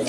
Yo,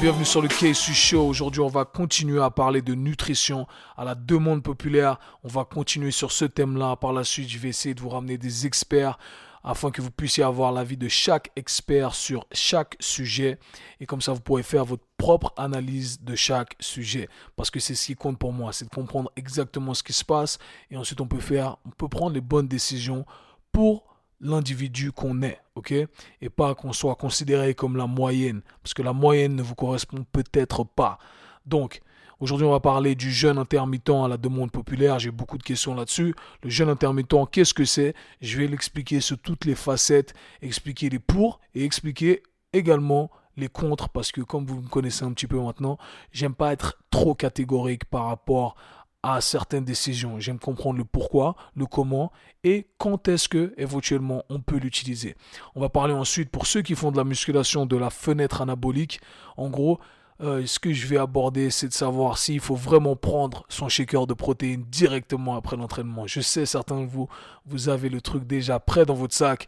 bienvenue sur le KSU Show. Aujourd'hui, on va continuer à parler de nutrition à la demande populaire. On va continuer sur ce thème-là. Par la suite, je vais essayer de vous ramener des experts afin que vous puissiez avoir l'avis de chaque expert sur chaque sujet. Et comme ça, vous pourrez faire votre propre analyse de chaque sujet. Parce que c'est ce qui compte pour moi, c'est de comprendre exactement ce qui se passe. Et ensuite, on peut faire, on peut prendre les bonnes décisions pour l'individu qu'on est, ok? Et pas qu'on soit considéré comme la moyenne, parce que la moyenne ne vous correspond peut-être pas. Donc, aujourd'hui, on va parler du jeûne intermittent à la demande populaire. J'ai beaucoup de questions là-dessus. Le jeûne intermittent, qu'est-ce que c'est? Je vais l'expliquer sous toutes les facettes, expliquer les pour et expliquer également les contre, parce que comme vous me connaissez un petit peu maintenant, j'aime pas être trop catégorique par rapport à certaines décisions. J'aime comprendre le pourquoi, le comment et quand est-ce que éventuellement on peut l'utiliser. On va parler ensuite pour ceux qui font de la musculation de la fenêtre anabolique. En gros, euh, ce que je vais aborder, c'est de savoir s'il faut vraiment prendre son shaker de protéines directement après l'entraînement. Je sais, certains de vous, vous avez le truc déjà prêt dans votre sac.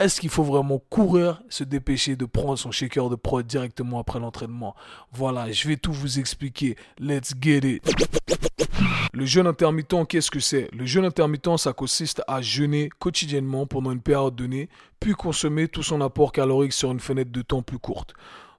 Est-ce qu'il faut vraiment courir, se dépêcher de prendre son shaker de prod directement après l'entraînement? Voilà, je vais tout vous expliquer. Let's get it. Le jeûne intermittent, qu'est-ce que c'est? Le jeûne intermittent, ça consiste à jeûner quotidiennement pendant une période donnée, puis consommer tout son apport calorique sur une fenêtre de temps plus courte.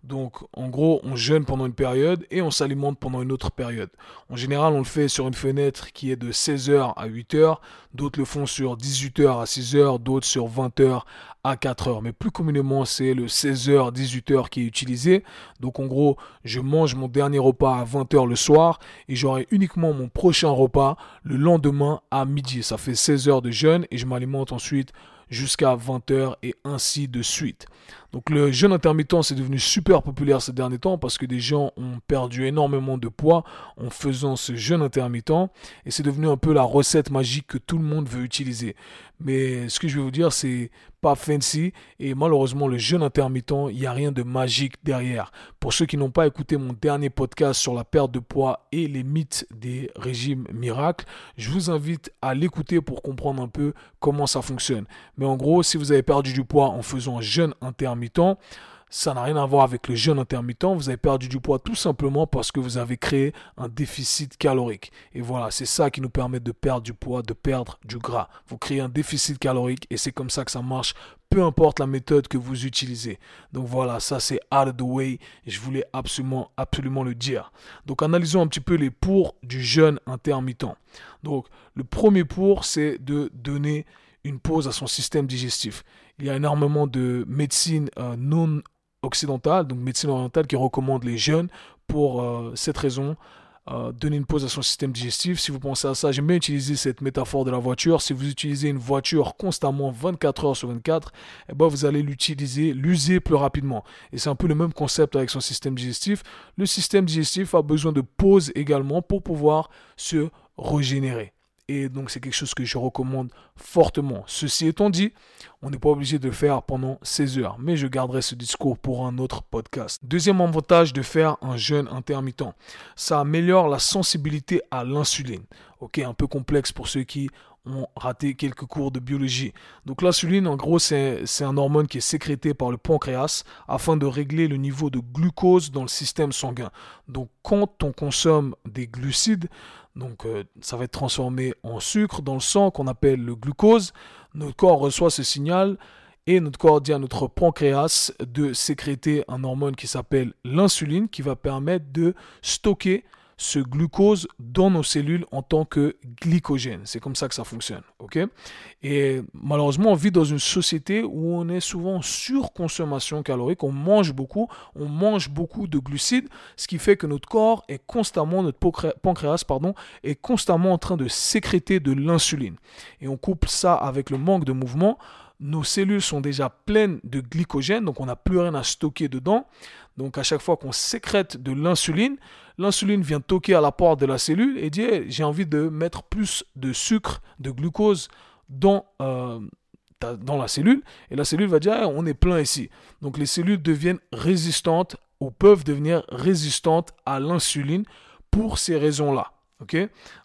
Donc, en gros, on jeûne pendant une période et on s'alimente pendant une autre période. En général, on le fait sur une fenêtre qui est de 16h à 8h. D'autres le font sur 18h à 6h, d'autres sur 20h à 4h. Mais plus communément, c'est le 16h, 18h qui est utilisé. Donc, en gros, je mange mon dernier repas à 20h le soir et j'aurai uniquement mon prochain repas le lendemain à midi. Ça fait 16 heures de jeûne et je m'alimente ensuite jusqu'à 20h et ainsi de suite. Donc le jeûne intermittent c'est devenu super populaire ces derniers temps parce que des gens ont perdu énormément de poids en faisant ce jeûne intermittent et c'est devenu un peu la recette magique que tout le monde veut utiliser. Mais ce que je vais vous dire c'est pas fancy et malheureusement le jeûne intermittent, il n'y a rien de magique derrière. Pour ceux qui n'ont pas écouté mon dernier podcast sur la perte de poids et les mythes des régimes miracles, je vous invite à l'écouter pour comprendre un peu comment ça fonctionne. Mais en gros, si vous avez perdu du poids en faisant un jeûne intermittent, ça n'a rien à voir avec le jeûne intermittent. Vous avez perdu du poids tout simplement parce que vous avez créé un déficit calorique. Et voilà, c'est ça qui nous permet de perdre du poids, de perdre du gras. Vous créez un déficit calorique et c'est comme ça que ça marche, peu importe la méthode que vous utilisez. Donc voilà, ça c'est out of the way. Je voulais absolument, absolument le dire. Donc analysons un petit peu les pour du jeûne intermittent. Donc le premier pour, c'est de donner une pause à son système digestif. Il y a énormément de médecine euh, non occidentale, donc médecine orientale, qui recommande les jeunes pour euh, cette raison. Euh, donner une pause à son système digestif. Si vous pensez à ça, j'aime bien utiliser cette métaphore de la voiture. Si vous utilisez une voiture constamment 24 heures sur 24, eh ben vous allez l'utiliser, l'user plus rapidement. Et c'est un peu le même concept avec son système digestif. Le système digestif a besoin de pause également pour pouvoir se régénérer. Et donc c'est quelque chose que je recommande fortement. Ceci étant dit, on n'est pas obligé de le faire pendant 16 heures, mais je garderai ce discours pour un autre podcast. Deuxième avantage de faire un jeûne intermittent, ça améliore la sensibilité à l'insuline. Ok, un peu complexe pour ceux qui ont raté quelques cours de biologie. Donc l'insuline, en gros, c'est un hormone qui est sécrété par le pancréas afin de régler le niveau de glucose dans le système sanguin. Donc quand on consomme des glucides, donc euh, ça va être transformé en sucre dans le sang qu'on appelle le glucose. Notre corps reçoit ce signal et notre corps dit à notre pancréas de sécréter un hormone qui s'appelle l'insuline qui va permettre de stocker ce glucose dans nos cellules en tant que glycogène. C'est comme ça que ça fonctionne. ok? Et malheureusement, on vit dans une société où on est souvent en surconsommation calorique. On mange beaucoup, on mange beaucoup de glucides, ce qui fait que notre corps est constamment, notre pancréas pardon, est constamment en train de sécréter de l'insuline. Et on couple ça avec le manque de mouvement nos cellules sont déjà pleines de glycogène, donc on n'a plus rien à stocker dedans. Donc à chaque fois qu'on sécrète de l'insuline, l'insuline vient toquer à la porte de la cellule et dit j'ai envie de mettre plus de sucre, de glucose dans, euh, la cellule. Et la cellule va dire on est plein ici. Donc les cellules deviennent résistantes ou peuvent devenir résistantes à l'insuline pour ces raisons-là.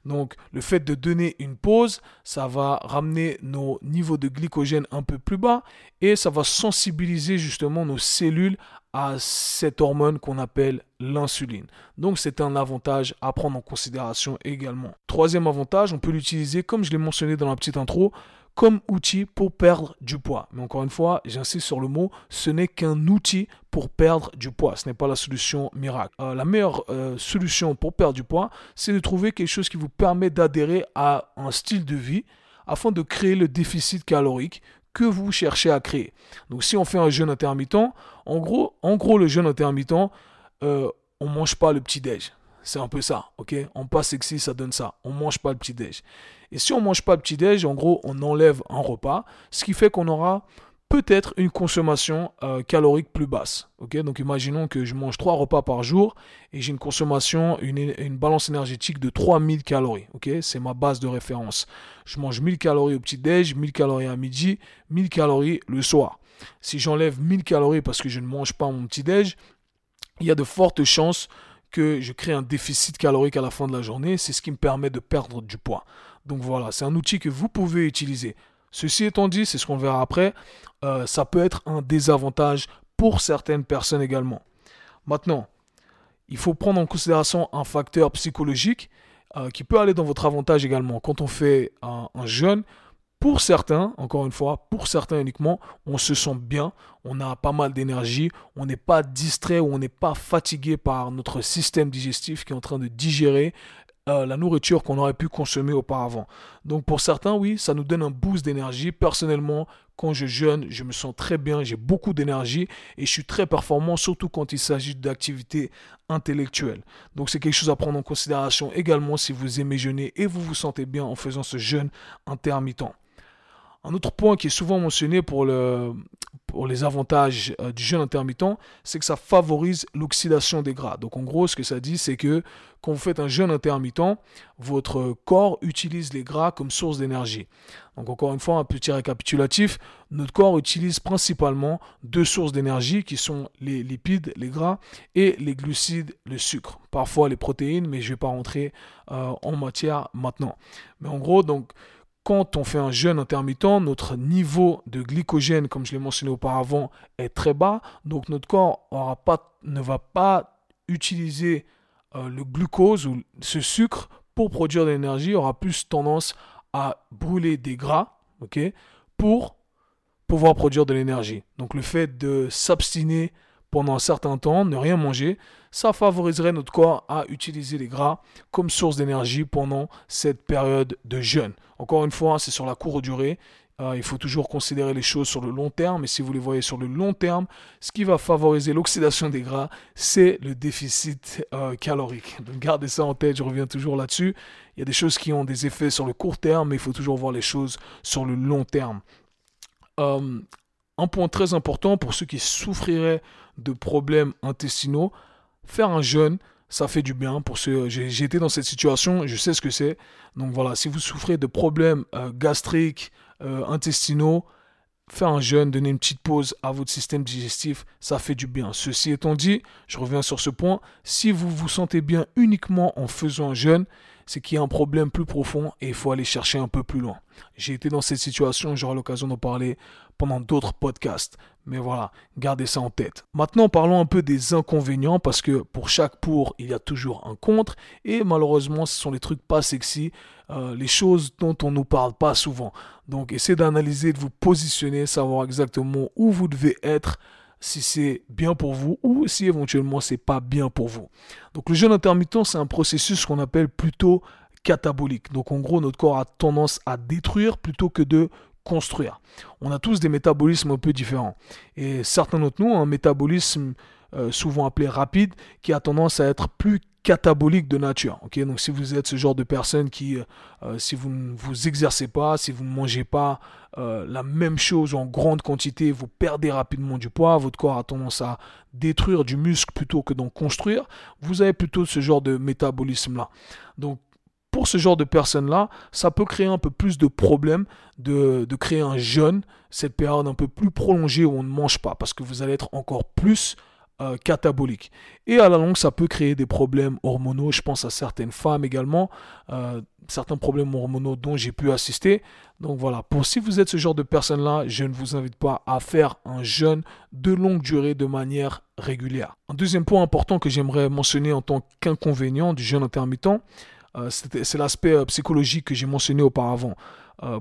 Donc, le fait de donner une pause, ça va ramener nos niveaux de glycogène un peu plus bas et ça va sensibiliser justement nos cellules à cette hormone qu'on appelle l'insuline. Donc, c'est un avantage à prendre en considération également. Troisième avantage, on peut l'utiliser, comme je l'ai mentionné dans la petite intro, comme outil pour perdre du poids. Mais encore une fois, j'insiste sur le mot, ce n'est qu'un outil pour perdre du poids. Ce n'est pas la solution miracle. Euh, la meilleure euh, solution pour perdre du poids, c'est de trouver quelque chose qui vous permet d'adhérer à un style de vie afin de créer le déficit calorique que vous cherchez à créer. Donc si on fait un jeûne intermittent, en gros, en gros le jeûne intermittent, euh, on mange pas le petit déj. C'est un peu ça, ok? On passe sexy, ça donne ça. On mange pas le petit déj. Et si on mange pas le petit déj, en gros, on enlève un repas, ce qui fait qu'on aura peut-être une consommation euh, calorique plus basse. ok? Donc imaginons que je mange trois repas par jour et j'ai une consommation, une, balance énergétique de 3000 calories. ok? C'est ma base de référence. Je mange 1000 calories au petit-déj, 1000 calories à midi, 1000 calories le soir. Si j'enlève 1000 calories parce que je ne mange pas mon petit-déj, il y a de fortes chances que je crée un déficit calorique à la fin de la journée. C'est ce qui me permet de perdre du poids. Donc voilà, c'est un outil que vous pouvez utiliser. Ceci étant dit, c'est ce qu'on verra après, euh, ça peut être un désavantage pour certaines personnes également. Maintenant, il faut prendre en considération un facteur psychologique euh, qui peut aller dans votre avantage également. Quand on fait un, un jeûne, pour certains, encore une fois, pour certains uniquement, on se sent bien, on a pas mal d'énergie, on n'est pas distrait ou on n'est pas fatigué par notre système digestif qui est en train de digérer euh, la nourriture qu'on aurait pu consommer auparavant. Donc pour certains, oui, ça nous donne un boost d'énergie. Personnellement, quand je jeûne, je me sens très bien, j'ai beaucoup d'énergie et je suis très performant, surtout quand il s'agit d'activités intellectuelles. Donc c'est quelque chose à prendre en considération également si vous aimez jeûner et vous vous sentez bien en faisant ce jeûne intermittent. Un autre point qui est souvent mentionné pour, le, pour les avantages euh, du jeûne intermittent, c'est que ça favorise l'oxydation des gras. Donc en gros, ce que ça dit, c'est que quand vous faites un jeûne intermittent, votre corps utilise les gras comme source d'énergie. Donc encore une fois, un petit récapitulatif, notre corps utilise principalement deux sources d'énergie qui sont les lipides, les gras, et les glucides, le sucre. Parfois les protéines, mais je ne vais pas rentrer euh, en matière maintenant. Mais en gros, donc quand on fait un jeûne intermittent, notre niveau de glycogène, comme je l'ai mentionné auparavant, est très bas. Donc notre corps ne va pas utiliser euh, le glucose ou ce sucre pour produire de l'énergie, aura plus tendance à brûler des gras pour pouvoir produire de l'énergie. Donc le fait de s'abstiner pendant un certain temps, ne rien manger, ça favoriserait notre corps à utiliser les gras comme source d'énergie pendant cette période de jeûne. Encore une fois, c'est sur la courte durée. Euh, il faut toujours considérer les choses sur le long terme. Et si vous les voyez sur le long terme, ce qui va favoriser l'oxydation des gras, c'est le déficit euh, calorique. Donc gardez ça en tête, je reviens toujours là-dessus. Il y a des choses qui ont des effets sur le court terme, mais il faut toujours voir les choses sur le long terme. Euh, un point très important pour ceux qui souffriraient de problèmes intestinaux, faire un jeûne, ça fait du bien. Pour ceux, j'ai été dans cette situation, je sais ce que c'est. Donc voilà, si vous souffrez de problèmes euh, gastriques, euh, intestinaux, faire un jeûne, donner une petite pause à votre système digestif, ça fait du bien. Ceci étant dit, je reviens sur ce point, si vous vous sentez bien uniquement en faisant un jeûne, c'est qu'il y a un problème plus profond et il faut aller chercher un peu plus loin. J'ai été dans cette situation, j'aurai l'occasion d'en parler pendant d'autres podcasts. Mais voilà, gardez ça en tête. Maintenant, parlons un peu des inconvénients parce que pour chaque pour, il y a toujours un contre. Et malheureusement, ce sont les trucs pas sexy, euh, les choses dont on ne nous parle pas souvent. Donc, essayez d'analyser, de vous positionner, savoir exactement où vous devez être si c'est bien pour vous ou si éventuellement c'est pas bien pour vous. Donc le jeûne intermittent, c'est un processus qu'on appelle plutôt catabolique. Donc en gros, notre corps a tendance à détruire plutôt que de construire. On a tous des métabolismes un peu différents. Et certains d'entre nous ont un métabolisme euh, souvent appelé rapide qui a tendance à être plus catabolique de nature. Donc si vous êtes ce genre de personne qui, euh, euh, si vous ne vous exercez pas, si vous ne mangez pas la même chose en grande quantité, vous perdez rapidement du poids, votre corps a tendance à détruire du muscle plutôt que d'en construire, vous avez plutôt ce genre de métabolisme-là. Donc pour ce genre de personnes-là, ça peut créer un peu plus de problèmes de, créer un jeûne, cette période un peu plus prolongée où on ne mange pas, parce que vous allez être encore plus euh, catabolique. Et à la longue, ça peut créer des problèmes hormonaux. Je pense à certaines femmes également, euh, certains problèmes hormonaux dont j'ai pu assister. Donc voilà, pour si vous êtes ce genre de personne-là, je ne vous invite pas à faire un jeûne de longue durée de manière régulière. Un deuxième point important que j'aimerais mentionner en tant qu'inconvénient du jeûne intermittent, euh, c'est l'aspect psychologique que j'ai mentionné auparavant.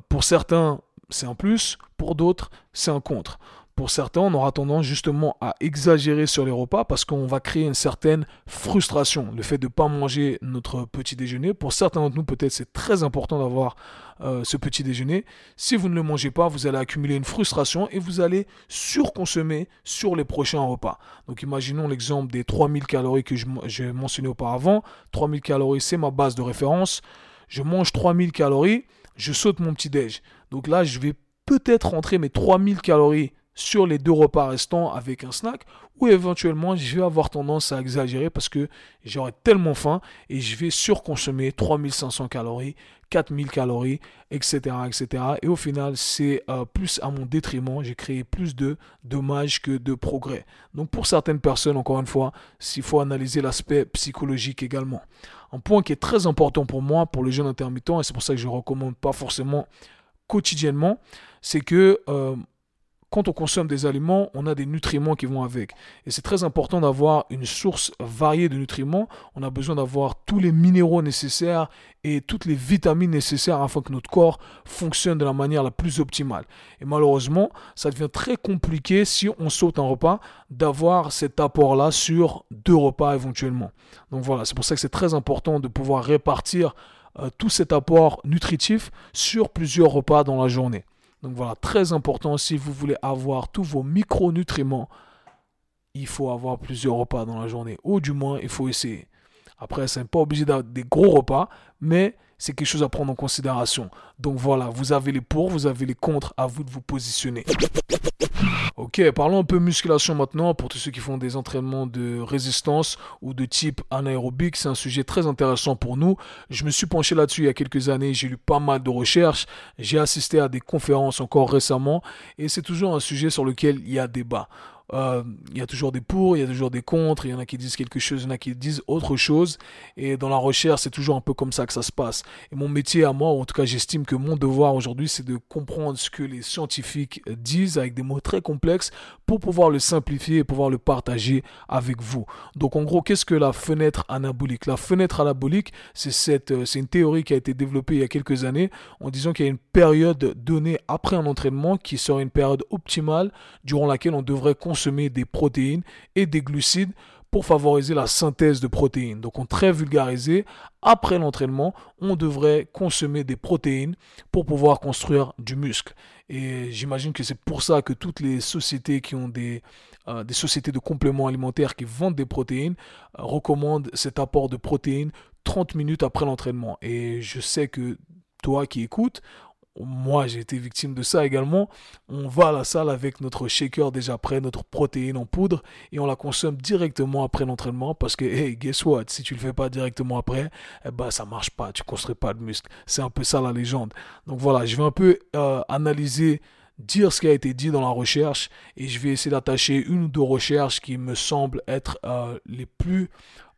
pour certains, c'est un plus, pour d'autres, c'est un contre. Pour certains, on aura tendance justement à exagérer sur les repas parce qu'on va créer une certaine frustration. Le fait de ne pas manger notre petit déjeuner, pour certains d'entre nous, peut-être c'est très important d'avoir euh, ce petit déjeuner. Si vous ne le mangez pas, vous allez accumuler une frustration et vous allez surconsommer sur les prochains repas. Donc imaginons l'exemple des 3000 calories que j'ai mentionné auparavant. 3000 calories, c'est ma base de référence. Je mange 3000 calories, je saute mon petit déj. Donc là, je vais peut-être rentrer mes 3000 calories sur les deux repas restants avec un snack ou éventuellement je vais avoir tendance à exagérer parce que j'aurai tellement faim et je vais surconsommer 3500 calories, 4000 calories, etc. etc. Et au final, c'est euh, plus à mon détriment. J'ai créé plus de dommages que de progrès. Donc pour certaines personnes, encore une fois, s'il faut analyser l'aspect psychologique également. Un point qui est très important pour moi, pour le jeûne intermittent, et c'est pour ça que je ne recommande pas forcément quotidiennement, c'est que euh, quand on consomme des aliments, on a des nutriments qui vont avec. Et c'est très important d'avoir une source variée de nutriments. On a besoin d'avoir tous les minéraux nécessaires et toutes les vitamines nécessaires afin que notre corps fonctionne de la manière la plus optimale. Et malheureusement, ça devient très compliqué si on saute un repas d'avoir cet apport-là sur deux repas éventuellement. Donc voilà, c'est pour ça que c'est très important de pouvoir répartir euh, tout cet apport nutritif sur plusieurs repas dans la journée. Donc voilà, très important, si vous voulez avoir tous vos micronutriments, il faut avoir plusieurs repas dans la journée. Ou du moins, il faut essayer. Après, ce n'est pas obligé d'avoir des gros repas, mais c'est quelque chose à prendre en considération. Donc voilà, vous avez les pour, vous avez les contre, à vous de vous positionner. Ok, parlons un peu musculation maintenant pour tous ceux qui font des entraînements de résistance ou de type anaérobique. C'est un sujet très intéressant pour nous. Je me suis penché là-dessus il y a quelques années. J'ai lu pas mal de recherches. J'ai assisté à des conférences encore récemment. Et c'est toujours un sujet sur lequel il y a débat. Euh, il y a toujours des pour, il y a toujours des contre, il y en a qui disent quelque chose, il y en a qui disent autre chose. Et dans la recherche, c'est toujours un peu comme ça que ça se passe. Et mon métier à moi, en tout cas j'estime que mon devoir aujourd'hui, c'est de comprendre ce que les scientifiques disent avec des mots très complexes pour pouvoir le simplifier et pouvoir le partager avec vous. Donc en gros, qu'est-ce que la fenêtre anabolique? La fenêtre anabolique, c'est cette, euh, c'est une théorie qui a été développée il y a quelques années en disant qu'il y a une période donnée après un entraînement qui serait une période optimale durant laquelle on devrait consommer consommer des protéines et des glucides pour favoriser la synthèse de protéines. Donc, en très vulgarisé, après l'entraînement, on devrait consommer des protéines pour pouvoir construire du muscle. Et j'imagine que c'est pour ça que toutes les sociétés qui ont des, euh, sociétés de compléments alimentaires qui vendent des protéines euh, recommandent cet apport de protéines 30 minutes après l'entraînement. Et je sais que toi qui écoutes, moi j'ai été victime de ça également. On va à la salle avec notre shaker déjà prêt, notre protéine en poudre, et on la consomme directement après l'entraînement parce que, hey, guess what, si tu le fais pas directement après, eh ben ça marche pas, tu construis pas de muscle. C'est un peu ça la légende. Donc voilà, je vais un peu euh, analyser dire ce qui a été dit dans la recherche et je vais essayer d'attacher une ou deux recherches qui me semblent être euh, les plus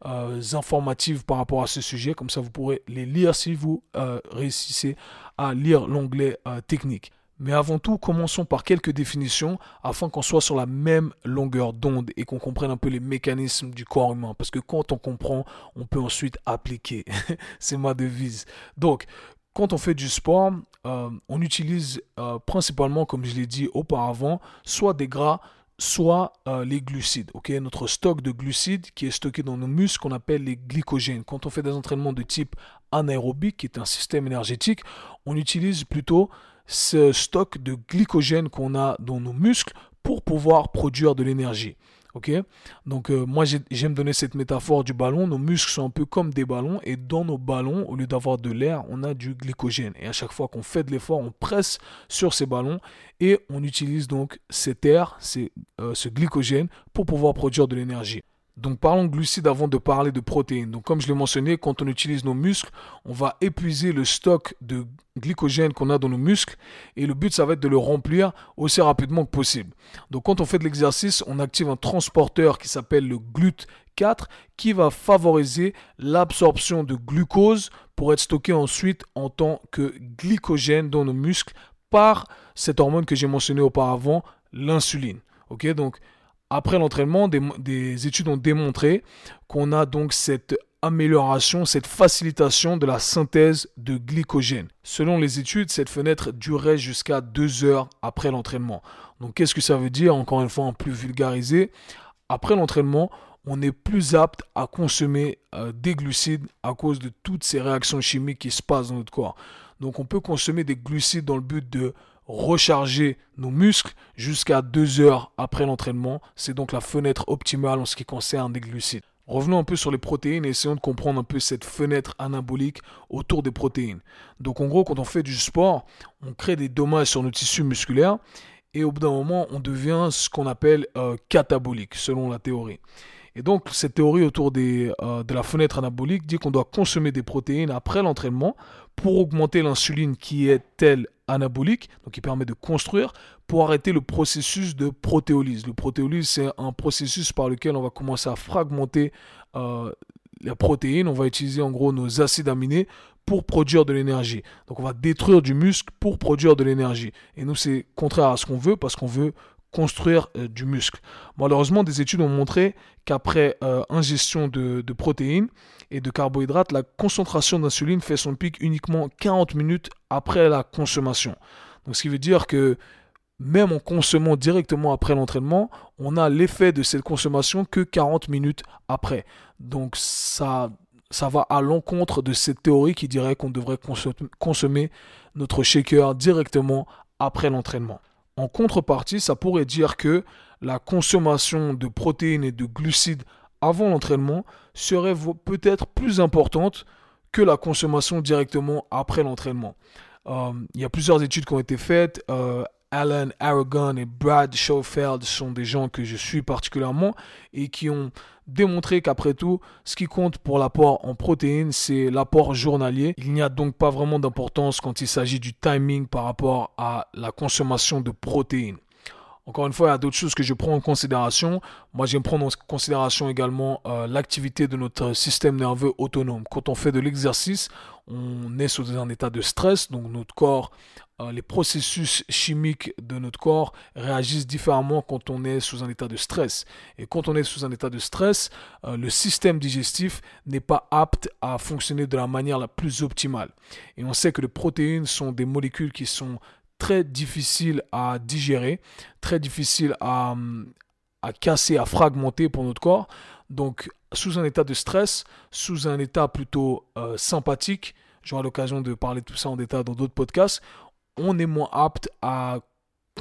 euh, informatives par rapport à ce sujet. Comme ça, vous pourrez les lire si vous euh, réussissez à lire l'onglet technique. Mais avant tout, commençons par quelques définitions afin qu'on soit sur la même longueur d'onde et qu'on comprenne un peu les mécanismes du corps humain. Parce que quand on comprend, on peut ensuite appliquer. C'est ma devise. Donc, quand on fait du sport, euh, on utilise euh, principalement, comme je l'ai dit auparavant, soit des gras, soit euh, les glucides. Notre stock de glucides qui est stocké dans nos muscles, qu'on appelle les glycogènes. Quand on fait des entraînements de type anaérobique, qui est un système énergétique, on utilise plutôt ce stock de glycogène qu'on a dans nos muscles pour pouvoir produire de l'énergie. Ok? Donc, euh, moi, j'aime donner cette métaphore du ballon. Nos muscles sont un peu comme des ballons. Et dans nos ballons, au lieu d'avoir de l'air, on a du glycogène. Et à chaque fois qu'on fait de l'effort, on presse sur ces ballons. Et on utilise donc cet air, euh, ce glycogène, pour pouvoir produire de l'énergie. Donc parlons de glucides avant de parler de protéines. Donc comme je l'ai mentionné, quand on utilise nos muscles, on va épuiser le stock de glycogène qu'on a dans nos muscles et le but ça va être de le remplir aussi rapidement que possible. Donc quand on fait de l'exercice, on active un transporteur qui s'appelle le GLUT4 qui va favoriser l'absorption de glucose pour être stocké ensuite en tant que glycogène dans nos muscles par cette hormone que j'ai mentionnée auparavant, l'insuline. Ok, après l'entraînement, des, études ont démontré qu'on a donc cette amélioration, cette facilitation de la synthèse de glycogène. Selon les études, cette fenêtre durait jusqu'à deux heures après l'entraînement. Donc qu'est-ce que ça veut dire Encore une fois, en plus vulgarisé, après l'entraînement, on est plus apte à consommer euh, des glucides à cause de toutes ces réactions chimiques qui se passent dans notre corps. Donc on peut consommer des glucides dans le but de recharger nos muscles jusqu'à deux heures après l'entraînement. C'est donc la fenêtre optimale en ce qui concerne les glucides. Revenons un peu sur les protéines et essayons de comprendre un peu cette fenêtre anabolique autour des protéines. Donc en gros, quand on fait du sport, on crée des dommages sur nos tissus musculaires et au bout d'un moment, on devient ce qu'on appelle euh, catabolique, selon la théorie. Et donc, cette théorie autour euh, de la fenêtre anabolique dit qu'on doit consommer des protéines après l'entraînement pour augmenter l'insuline qui est telle anabolique, donc qui permet de construire, pour arrêter le processus de protéolyse. Le protéolyse, c'est un processus par lequel on va commencer à fragmenter euh, la protéine. On va utiliser en gros nos acides aminés pour produire de l'énergie. Donc on va détruire du muscle pour produire de l'énergie. Et nous, c'est contraire à ce qu'on veut parce qu'on veut construire euh, du muscle. Malheureusement, des études ont montré qu'après euh, ingestion de, protéines et de carbohydrates, la concentration d'insuline fait son pic uniquement 40 minutes après la consommation. Ce qui veut dire que même en consommant directement après l'entraînement, on a l'effet de cette consommation que 40 minutes après. Donc, ça, ça va à l'encontre de cette théorie qui dirait qu'on devrait consommer notre shaker directement après l'entraînement. En contrepartie, ça pourrait dire que la consommation de protéines et de glucides avant l'entraînement serait peut-être plus importante que la consommation directement après l'entraînement. Euh, il y a plusieurs études qui ont été faites. Euh, Alan Aragon et Brad Schofield sont des gens que je suis particulièrement et qui ont démontré qu'après tout, ce qui compte pour l'apport en protéines, c'est l'apport journalier. Il n'y a donc pas vraiment d'importance quand il s'agit du timing par rapport à la consommation de protéines. Encore une fois, il y a d'autres choses que je prends en considération. Moi, j'aime prendre en considération également euh, l'activité de notre système nerveux autonome. Quand on fait de l'exercice, on est sous un état de stress, donc notre corps, euh, les processus chimiques de notre corps réagissent différemment quand on est sous un état de stress. Et quand on est sous un état de stress, euh, le système digestif n'est pas apte à fonctionner de la manière la plus optimale. Et on sait que les protéines sont des molécules qui sont très difficile à digérer, très difficile à, à casser, à fragmenter pour notre corps. Donc, sous un état de stress, sous un état plutôt euh, sympathique, j'aurai l'occasion de parler de tout ça en détail dans d'autres podcasts, on est moins apte à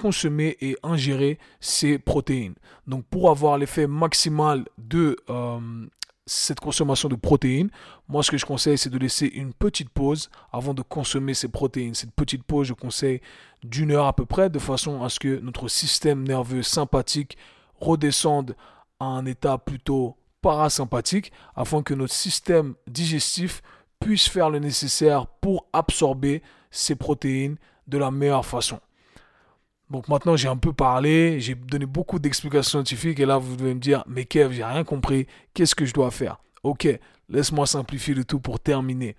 consommer et ingérer ces protéines. Donc pour avoir l'effet maximal de euh, cette consommation de protéines, moi ce que je conseille c'est de laisser une petite pause avant de consommer ces protéines. Cette petite pause je conseille d'une heure à peu près de façon à ce que notre système nerveux sympathique redescende à un état plutôt parasympathique afin que notre système digestif puisse faire le nécessaire pour absorber ces protéines de la meilleure façon. Donc maintenant, j'ai un peu parlé, j'ai donné beaucoup d'explications scientifiques et là, vous devez me dire, mais Kev, j'ai rien compris, qu'est-ce que je dois faire? Ok, laisse-moi simplifier le tout pour terminer.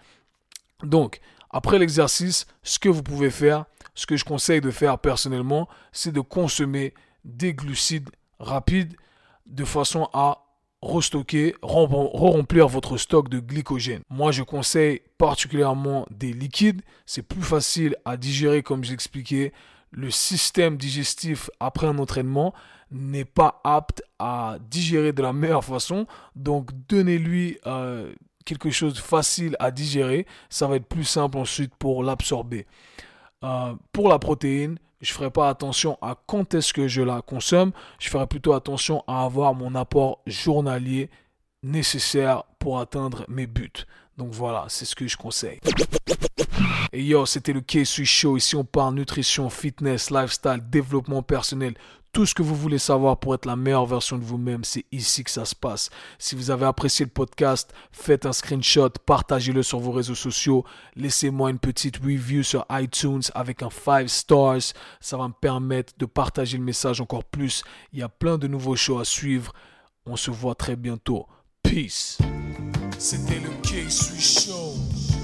Donc, après l'exercice, ce que vous pouvez faire, ce que je conseille de faire personnellement, c'est de consommer des glucides rapides de façon à restocker, re-remplir votre stock de glycogène. Moi, je conseille particulièrement des liquides. C'est plus facile à digérer, comme j'expliquais le système digestif après un entraînement n'est pas apte à digérer de la meilleure façon. Donc donnez-lui euh, quelque chose de facile à digérer. Ça va être plus simple ensuite pour l'absorber. Euh, pour la protéine, je ne ferai pas attention à quand est-ce que je la consomme. Je ferai plutôt attention à avoir mon apport journalier nécessaire pour atteindre mes buts. Donc voilà, c'est ce que je conseille. Et yo, c'était le K-Sui Show. Ici, on parle nutrition, fitness, lifestyle, développement personnel. Tout ce que vous voulez savoir pour être la meilleure version de vous-même, c'est ici que ça se passe. Si vous avez apprécié le podcast, faites un screenshot, partagez-le sur vos réseaux sociaux, laissez-moi une petite review sur iTunes avec un 5 stars. Ça va me permettre de partager le message encore plus. Il y a plein de nouveaux shows à suivre. On se voit très bientôt. Peace.